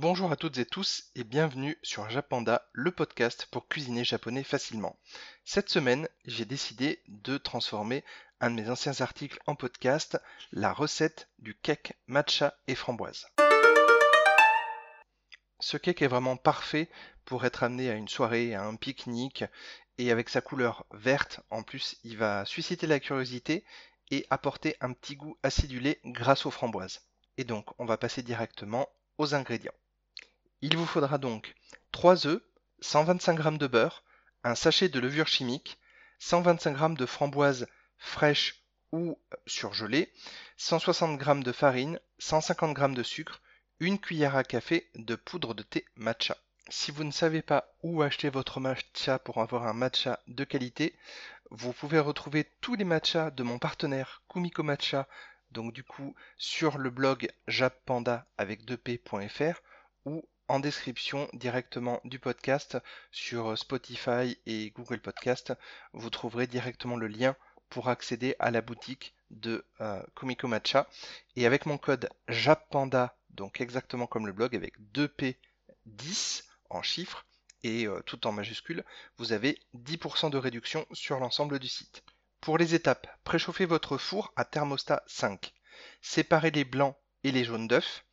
Bonjour à toutes et tous et bienvenue sur Japanda, le podcast pour cuisiner japonais facilement. Cette semaine, j'ai décidé de transformer un de mes anciens articles en podcast, la recette du cake matcha et framboise. Ce cake est vraiment parfait pour être amené à une soirée, à un pique-nique, et avec sa couleur verte, en plus, il va susciter la curiosité et apporter un petit goût acidulé grâce aux framboises. Et donc, on va passer directement aux ingrédients. Il vous faudra donc 3 œufs, 125 g de beurre, un sachet de levure chimique, 125 g de framboises fraîches ou surgelées, 160 g de farine, 150 g de sucre, une cuillère à café de poudre de thé matcha. Si vous ne savez pas où acheter votre matcha pour avoir un matcha de qualité, vous pouvez retrouver tous les matchas de mon partenaire Kumiko Matcha, donc du coup sur le blog jappanda avec 2p.fr ou en description directement du podcast sur Spotify et Google Podcast. Vous trouverez directement le lien pour accéder à la boutique de euh, Matcha. Et avec mon code JAPPANDA, donc exactement comme le blog, avec 2P10 en chiffres et euh, tout en majuscules, vous avez 10% de réduction sur l'ensemble du site. Pour les étapes, préchauffez votre four à thermostat 5. Séparez les blancs et les jaunes d'œufs.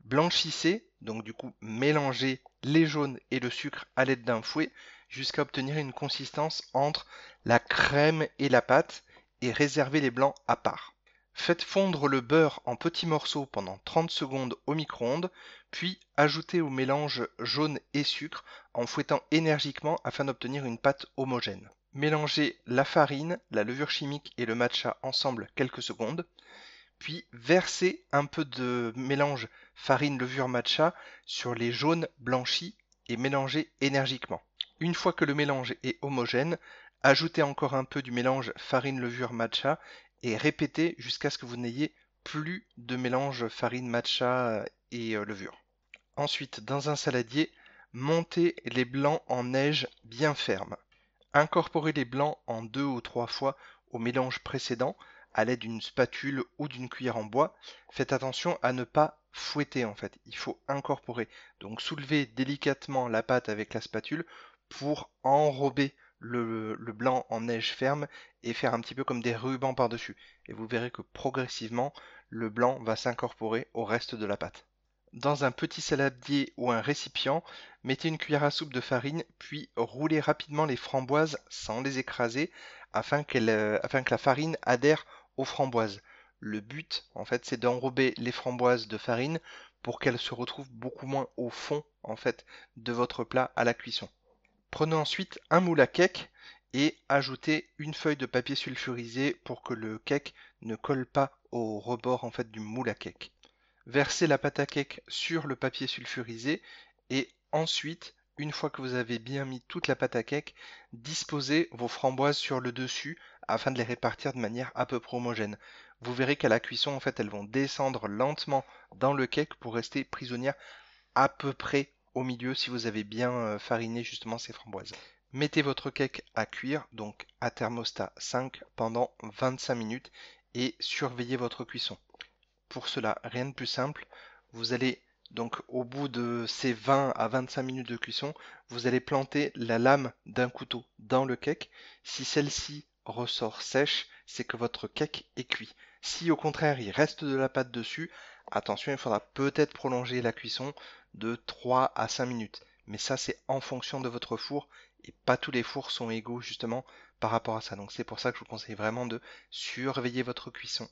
Blanchissez, donc du coup mélangez les jaunes et le sucre à l'aide d'un fouet jusqu'à obtenir une consistance entre la crème et la pâte et réservez les blancs à part. Faites fondre le beurre en petits morceaux pendant 30 secondes au micro-ondes, puis ajoutez au mélange jaune et sucre en fouettant énergiquement afin d'obtenir une pâte homogène. Mélangez la farine, la levure chimique et le matcha ensemble quelques secondes, puis versez un peu de mélange farine-levure matcha sur les jaunes blanchis et mélangez énergiquement. Une fois que le mélange est homogène, ajoutez encore un peu du mélange farine-levure matcha et répétez jusqu'à ce que vous n'ayez plus de mélange farine matcha et euh, levure. Ensuite, dans un saladier, montez les blancs en neige bien ferme. Incorporez les blancs en deux ou trois fois au mélange précédent à l'aide d'une spatule ou d'une cuillère en bois. Faites attention à ne pas fouetter en fait, il faut incorporer. Donc soulevez délicatement la pâte avec la spatule pour enrober le, le, blanc en neige ferme et faire un petit peu comme des rubans par-dessus. Et vous verrez que progressivement, le blanc va s'incorporer au reste de la pâte. Dans un petit saladier ou un récipient, mettez une cuillère à soupe de farine, puis roulez rapidement les framboises sans les écraser afin, euh, afin que la farine adhère framboises. Le but, en fait, c'est d'enrober les framboises de farine pour qu'elles se retrouvent beaucoup moins au fond, en fait, de votre plat à la cuisson. Prenez ensuite un moule à cake et ajoutez une feuille de papier sulfurisé pour que le cake ne colle pas au rebord en fait du moule à cake. Versez la pâte à cake sur le papier sulfurisé et ensuite, une fois que vous avez bien mis toute la pâte à cake, disposez vos framboises sur le dessus afin de les répartir de manière à peu près homogène. Vous verrez qu'à la cuisson, en fait, elles vont descendre lentement dans le cake pour rester prisonnières à peu près au milieu si vous avez bien euh, fariné justement ces framboises. Mettez votre cake à cuire, donc à thermostat 5 pendant 25 minutes et surveillez votre cuisson. Pour cela, rien de plus simple. Vous allez donc au bout de ces 20 à 25 minutes de cuisson, vous allez planter la lame d'un couteau dans le cake. Si celle-ci ressort sèche, c'est que votre cake est cuit. Si au contraire il reste de la pâte dessus, attention, il faudra peut-être prolonger la cuisson de 3 à 5 minutes. Mais ça c'est en fonction de votre four et pas tous les fours sont égaux justement par rapport à ça. Donc c'est pour ça que je vous conseille vraiment de surveiller votre cuisson.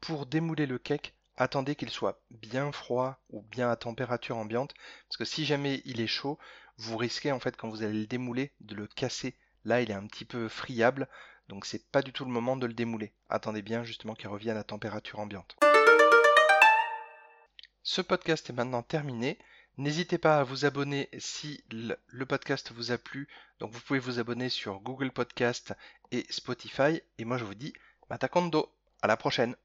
Pour démouler le cake, attendez qu'il soit bien froid ou bien à température ambiante, parce que si jamais il est chaud, vous risquez en fait quand vous allez le démouler de le casser. Là, il est un petit peu friable, donc c'est pas du tout le moment de le démouler. Attendez bien justement qu'il revienne à température ambiante. Ce podcast est maintenant terminé. N'hésitez pas à vous abonner si le podcast vous a plu. Donc vous pouvez vous abonner sur Google Podcast et Spotify. Et moi je vous dis, Matakondo, à la prochaine